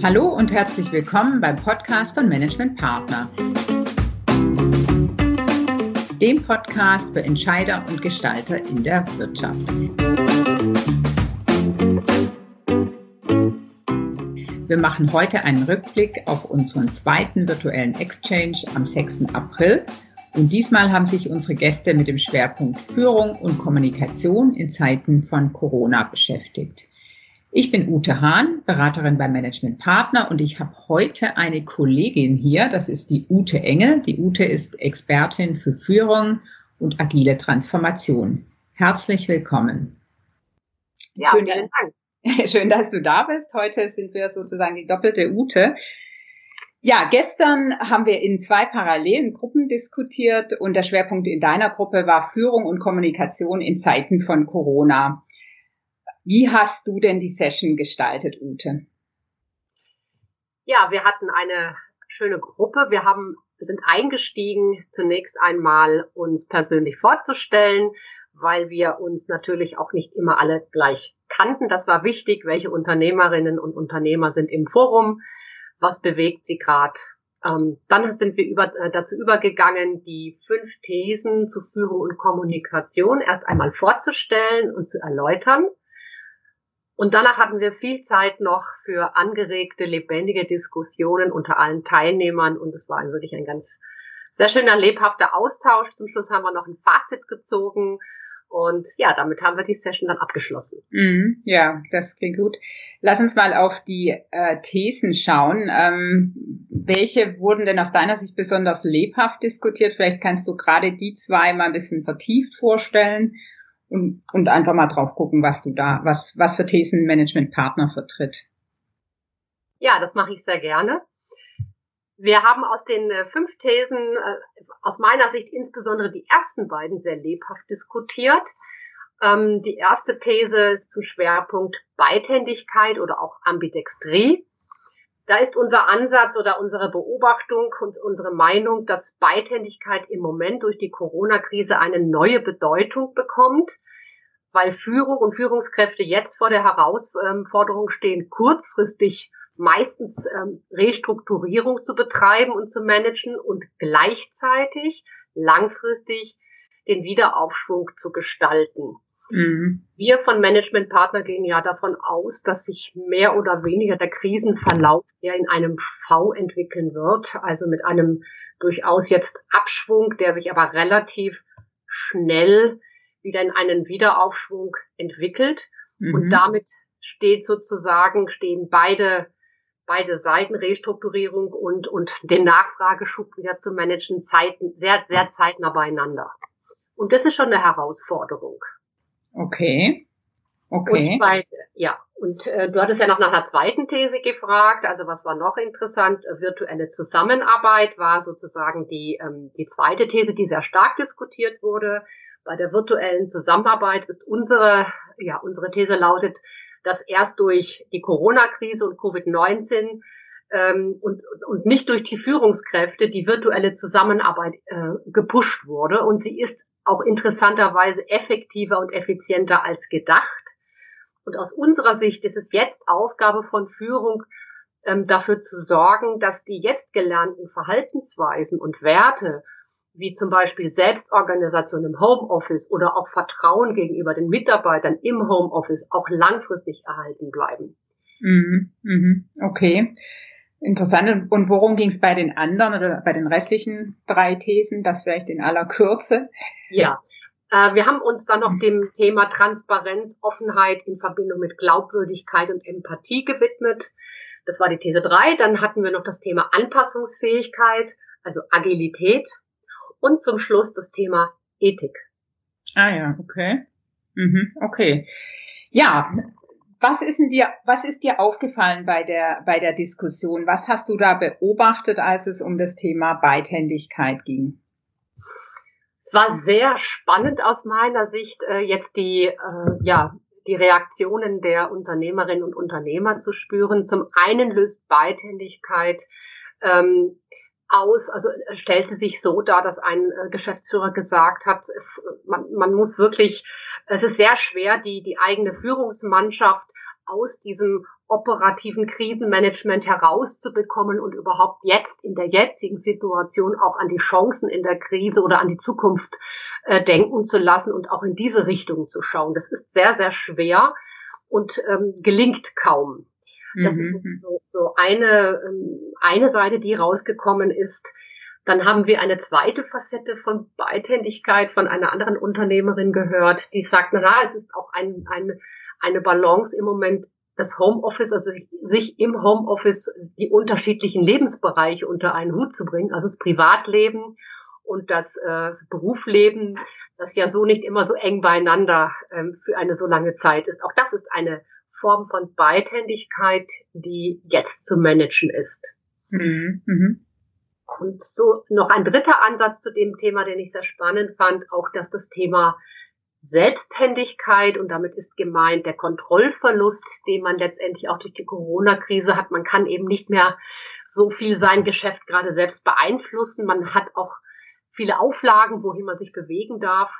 Hallo und herzlich willkommen beim Podcast von Management Partner. Dem Podcast für Entscheider und Gestalter in der Wirtschaft. Wir machen heute einen Rückblick auf unseren zweiten virtuellen Exchange am 6. April. Und diesmal haben sich unsere Gäste mit dem Schwerpunkt Führung und Kommunikation in Zeiten von Corona beschäftigt. Ich bin Ute Hahn, Beraterin beim Management Partner und ich habe heute eine Kollegin hier, das ist die Ute Engel. Die Ute ist Expertin für Führung und agile Transformation. Herzlich willkommen. Ja, Schön, vielen Dank. Schön, dass du da bist. Heute sind wir sozusagen die doppelte Ute. Ja, gestern haben wir in zwei parallelen Gruppen diskutiert und der Schwerpunkt in deiner Gruppe war Führung und Kommunikation in Zeiten von Corona. Wie hast du denn die Session gestaltet, Ute? Ja, wir hatten eine schöne Gruppe. Wir haben, sind eingestiegen, zunächst einmal uns persönlich vorzustellen, weil wir uns natürlich auch nicht immer alle gleich kannten. Das war wichtig, welche Unternehmerinnen und Unternehmer sind im Forum, was bewegt sie gerade. Ähm, dann sind wir über, äh, dazu übergegangen, die fünf Thesen zu Führung und Kommunikation erst einmal vorzustellen und zu erläutern. Und danach hatten wir viel Zeit noch für angeregte, lebendige Diskussionen unter allen Teilnehmern und es war wirklich ein ganz sehr schöner, lebhafter Austausch. Zum Schluss haben wir noch ein Fazit gezogen und ja, damit haben wir die Session dann abgeschlossen. Mm, ja, das klingt gut. Lass uns mal auf die äh, Thesen schauen. Ähm, welche wurden denn aus deiner Sicht besonders lebhaft diskutiert? Vielleicht kannst du gerade die zwei mal ein bisschen vertieft vorstellen und, und einfach mal drauf gucken, was du da, was, was für Thesen Managementpartner vertritt. Ja, das mache ich sehr gerne. Wir haben aus den äh, fünf Thesen äh, aus meiner Sicht insbesondere die ersten beiden sehr lebhaft diskutiert. Ähm, die erste These ist zum Schwerpunkt Beidhändigkeit oder auch Ambidextrie. Da ist unser Ansatz oder unsere Beobachtung und unsere Meinung, dass Beidhändigkeit im Moment durch die Corona-Krise eine neue Bedeutung bekommt, weil Führung und Führungskräfte jetzt vor der Herausforderung stehen, kurzfristig meistens ähm, Restrukturierung zu betreiben und zu managen und gleichzeitig langfristig den Wiederaufschwung zu gestalten. Mhm. Wir von Managementpartner gehen ja davon aus, dass sich mehr oder weniger der Krisenverlauf eher in einem V entwickeln wird, also mit einem durchaus jetzt Abschwung, der sich aber relativ schnell wieder in einen Wiederaufschwung entwickelt. Mhm. Und damit steht sozusagen, stehen beide beide Seiten, Restrukturierung und, und den Nachfrageschub wieder zu managen, Zeiten, sehr, sehr zeitnah beieinander. Und das ist schon eine Herausforderung. Okay. Okay. Und bei, ja, und äh, du hattest ja noch nach einer zweiten These gefragt. Also was war noch interessant? Virtuelle Zusammenarbeit war sozusagen die, ähm, die zweite These, die sehr stark diskutiert wurde. Bei der virtuellen Zusammenarbeit ist unsere, ja, unsere These lautet, dass erst durch die Corona-Krise und Covid-19 ähm, und, und nicht durch die Führungskräfte die virtuelle Zusammenarbeit äh, gepusht wurde. Und sie ist auch interessanterweise effektiver und effizienter als gedacht. Und aus unserer Sicht ist es jetzt Aufgabe von Führung, ähm, dafür zu sorgen, dass die jetzt gelernten Verhaltensweisen und Werte wie zum Beispiel Selbstorganisation im Homeoffice oder auch Vertrauen gegenüber den Mitarbeitern im Homeoffice auch langfristig erhalten bleiben. Mhm, mhm, okay. Interessant. Und worum ging es bei den anderen oder bei den restlichen drei Thesen? Das vielleicht in aller Kürze. Ja, äh, wir haben uns dann noch dem Thema Transparenz, Offenheit in Verbindung mit Glaubwürdigkeit und Empathie gewidmet. Das war die These drei. Dann hatten wir noch das Thema Anpassungsfähigkeit, also Agilität und zum Schluss das Thema Ethik. Ah ja, okay. Mhm, okay. Ja, was ist dir, was ist dir aufgefallen bei der, bei der Diskussion? Was hast du da beobachtet, als es um das Thema Beidhändigkeit ging? Es war sehr spannend aus meiner Sicht, äh, jetzt die, äh, ja, die Reaktionen der Unternehmerinnen und Unternehmer zu spüren. Zum einen löst Beidhändigkeit ähm, aus, also stellte sich so dar, dass ein äh, Geschäftsführer gesagt hat, es, man, man muss wirklich, es ist sehr schwer, die, die eigene Führungsmannschaft aus diesem operativen Krisenmanagement herauszubekommen und überhaupt jetzt in der jetzigen Situation auch an die Chancen in der Krise oder an die Zukunft äh, denken zu lassen und auch in diese Richtung zu schauen. Das ist sehr, sehr schwer und ähm, gelingt kaum. Das mhm. ist so, so eine, ähm, eine Seite, die rausgekommen ist. Dann haben wir eine zweite Facette von Beidhändigkeit von einer anderen Unternehmerin gehört, die sagt, na, es ist auch ein, ein, eine Balance im Moment das Homeoffice, also sich im Homeoffice die unterschiedlichen Lebensbereiche unter einen Hut zu bringen, also das Privatleben und das äh, Berufsleben, das ja so nicht immer so eng beieinander ähm, für eine so lange Zeit ist. Auch das ist eine Form von Beidhändigkeit, die jetzt zu managen ist. Mhm. Mhm. Und so noch ein dritter Ansatz zu dem Thema, den ich sehr spannend fand, auch dass das Thema Selbsthändigkeit und damit ist gemeint der Kontrollverlust, den man letztendlich auch durch die Corona-Krise hat. Man kann eben nicht mehr so viel sein Geschäft gerade selbst beeinflussen. Man hat auch viele Auflagen, wohin man sich bewegen darf.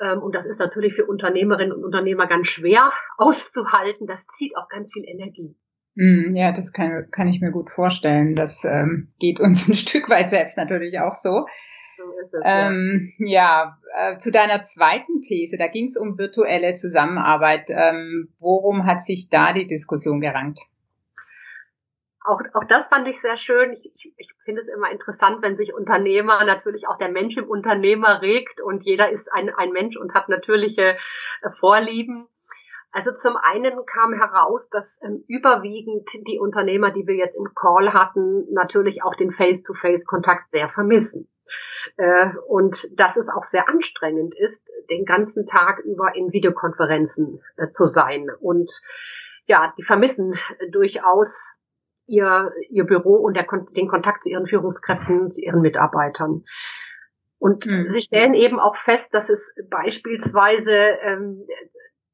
Ähm, und das ist natürlich für Unternehmerinnen und Unternehmer ganz schwer auszuhalten. Das zieht auch ganz viel Energie. Hm, ja, das kann, kann ich mir gut vorstellen. Das ähm, geht uns ein Stück weit selbst natürlich auch so. So ist es, ähm, ja, ja äh, zu deiner zweiten These, da ging es um virtuelle Zusammenarbeit. Ähm, worum hat sich da die Diskussion gerankt? Auch, auch das fand ich sehr schön. Ich, ich, ich finde es immer interessant, wenn sich Unternehmer, natürlich auch der Mensch im Unternehmer regt und jeder ist ein, ein Mensch und hat natürliche äh, Vorlieben. Also zum einen kam heraus, dass ähm, überwiegend die Unternehmer, die wir jetzt im Call hatten, natürlich auch den Face-to-Face-Kontakt sehr vermissen. Äh, und dass es auch sehr anstrengend ist, den ganzen Tag über in Videokonferenzen äh, zu sein. Und ja, die vermissen durchaus ihr, ihr Büro und der, den Kontakt zu ihren Führungskräften, zu ihren Mitarbeitern. Und mhm. sie stellen eben auch fest, dass es beispielsweise ähm,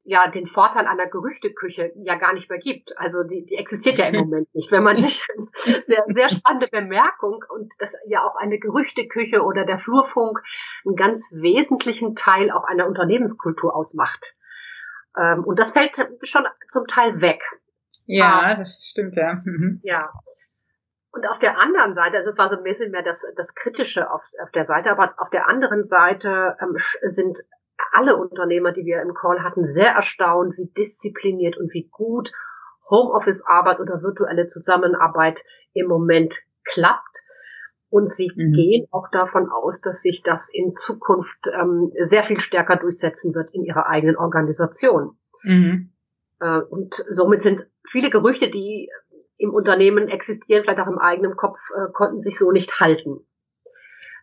ja den Vorteil einer Gerüchteküche ja gar nicht mehr gibt. Also die, die existiert ja im Moment nicht. Wenn man sich sehr, sehr spannende Bemerkung und dass ja auch eine Gerüchteküche oder der Flurfunk einen ganz wesentlichen Teil auch einer Unternehmenskultur ausmacht. Ähm, und das fällt schon zum Teil weg. Ja, ah, das stimmt, ja. Mhm. Ja. Und auf der anderen Seite, also es war so ein bisschen mehr das, das Kritische auf, auf der Seite, aber auf der anderen Seite ähm, sind alle Unternehmer, die wir im Call hatten, sehr erstaunt, wie diszipliniert und wie gut Homeoffice-Arbeit oder virtuelle Zusammenarbeit im Moment klappt. Und sie mhm. gehen auch davon aus, dass sich das in Zukunft ähm, sehr viel stärker durchsetzen wird in ihrer eigenen Organisation. Mhm. Äh, und somit sind viele Gerüchte, die im Unternehmen existieren, vielleicht auch im eigenen Kopf, äh, konnten sich so nicht halten.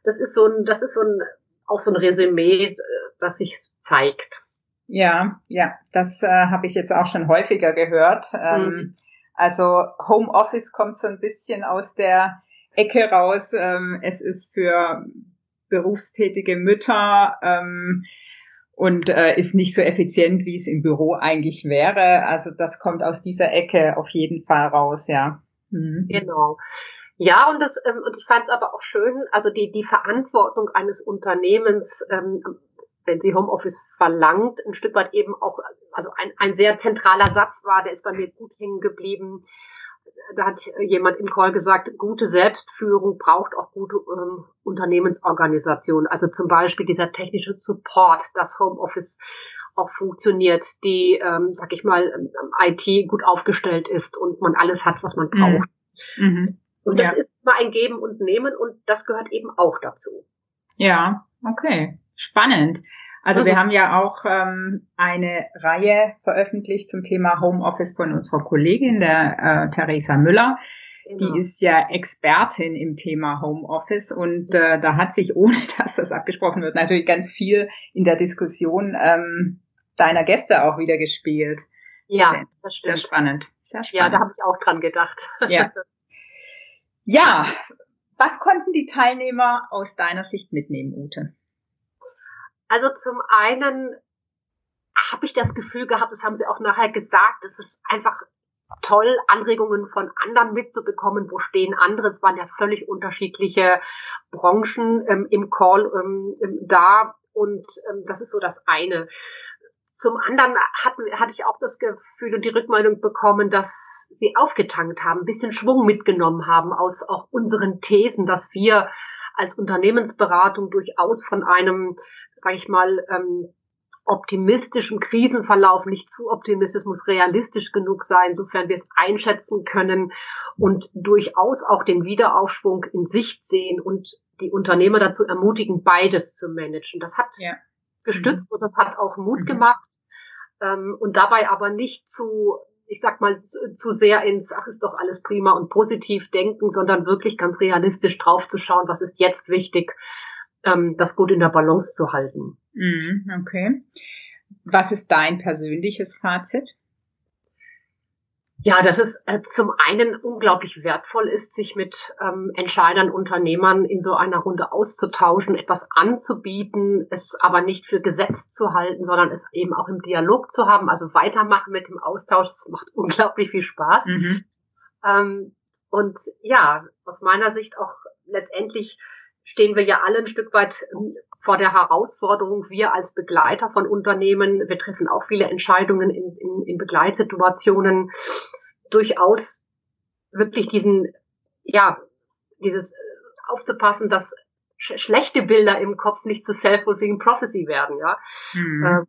Das ist so ein, das ist so ein, auch so ein Resümee, äh, das sich zeigt. Ja, ja, das äh, habe ich jetzt auch schon häufiger gehört. Ähm, mhm. Also Homeoffice kommt so ein bisschen aus der Ecke raus. Ähm, es ist für berufstätige Mütter ähm, und äh, ist nicht so effizient, wie es im Büro eigentlich wäre. Also das kommt aus dieser Ecke auf jeden Fall raus, ja. Mhm. Genau. Ja, und das ähm, und ich fand es aber auch schön, also die die Verantwortung eines Unternehmens ähm, wenn sie Homeoffice verlangt, ein Stück weit eben auch, also ein, ein sehr zentraler Satz war, der ist bei mir gut hängen geblieben. Da hat jemand im Call gesagt, gute Selbstführung braucht auch gute ähm, Unternehmensorganisation. Also zum Beispiel dieser technische Support, dass Homeoffice auch funktioniert, die, ähm, sag ich mal, ähm, IT gut aufgestellt ist und man alles hat, was man braucht. Mhm. Und das ja. ist mal ein Geben und Nehmen und das gehört eben auch dazu. Ja, okay. Spannend. Also mhm. wir haben ja auch ähm, eine Reihe veröffentlicht zum Thema Homeoffice von unserer Kollegin, der äh, Theresa Müller. Genau. Die ist ja Expertin im Thema Homeoffice und äh, da hat sich, ohne dass das abgesprochen wird, natürlich ganz viel in der Diskussion ähm, deiner Gäste auch wieder gespielt. Ja, sehr, das stimmt. Sehr spannend. Sehr spannend. Ja, da habe ich auch dran gedacht. Ja. ja, was konnten die Teilnehmer aus deiner Sicht mitnehmen, Ute? Also zum einen habe ich das Gefühl gehabt, das haben sie auch nachher gesagt, es ist einfach toll, Anregungen von anderen mitzubekommen. Wo stehen andere? Es waren ja völlig unterschiedliche Branchen ähm, im Call ähm, da und ähm, das ist so das eine. zum anderen hatten, hatte ich auch das Gefühl und die Rückmeldung bekommen, dass sie aufgetankt haben, ein bisschen Schwung mitgenommen haben aus auch unseren Thesen, dass wir als Unternehmensberatung durchaus von einem, sage ich mal, ähm, optimistischem Krisenverlauf, nicht zu optimistisch, muss realistisch genug sein, sofern wir es einschätzen können und durchaus auch den Wiederaufschwung in Sicht sehen und die Unternehmer dazu ermutigen, beides zu managen. Das hat ja. gestützt mhm. und das hat auch Mut mhm. gemacht ähm, und dabei aber nicht zu ich sag mal, zu sehr ins, ach, ist doch alles prima und positiv denken, sondern wirklich ganz realistisch draufzuschauen, was ist jetzt wichtig, ähm, das gut in der Balance zu halten. Mhm, okay. Was ist dein persönliches Fazit? Ja, dass es äh, zum einen unglaublich wertvoll ist, sich mit ähm, Entscheidern, Unternehmern in so einer Runde auszutauschen, etwas anzubieten, es aber nicht für gesetzt zu halten, sondern es eben auch im Dialog zu haben, also weitermachen mit dem Austausch. Das macht unglaublich viel Spaß. Mhm. Ähm, und ja, aus meiner Sicht auch letztendlich stehen wir ja alle ein Stück weit ähm, vor der Herausforderung, wir als Begleiter von Unternehmen, wir treffen auch viele Entscheidungen in, in, in Begleitsituationen, durchaus wirklich diesen, ja, dieses äh, aufzupassen, dass sch schlechte Bilder im Kopf nicht zu self-fulfilling prophecy werden, ja. Äh,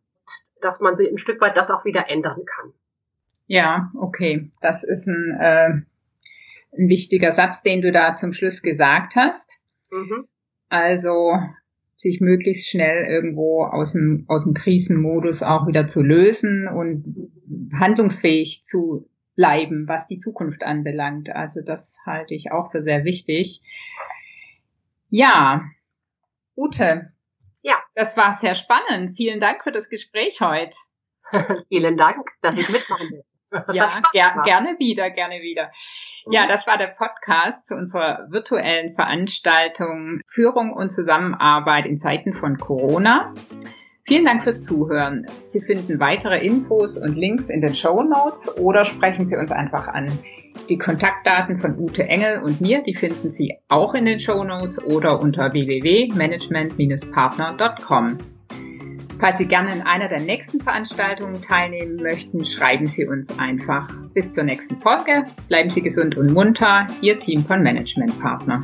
dass man sie ein Stück weit das auch wieder ändern kann. Ja, okay. Das ist ein, äh, ein wichtiger Satz, den du da zum Schluss gesagt hast. Mhm. Also sich möglichst schnell irgendwo aus dem, aus dem Krisenmodus auch wieder zu lösen und handlungsfähig zu bleiben, was die Zukunft anbelangt. Also das halte ich auch für sehr wichtig. Ja, Ute. Ja. Das war sehr spannend. Vielen Dank für das Gespräch heute. Vielen Dank, dass ich mitmachen will. ja, ger gerne wieder, gerne wieder. Ja, mhm. das war der Podcast zu unserer virtuellen Veranstaltung Führung und Zusammenarbeit in Zeiten von Corona. Vielen Dank fürs Zuhören. Sie finden weitere Infos und Links in den Show Notes oder sprechen Sie uns einfach an. Die Kontaktdaten von Ute Engel und mir, die finden Sie auch in den Show Notes oder unter www.management-partner.com. Falls Sie gerne in einer der nächsten Veranstaltungen teilnehmen möchten, schreiben Sie uns einfach. Bis zur nächsten Folge. Bleiben Sie gesund und munter. Ihr Team von Management Partner.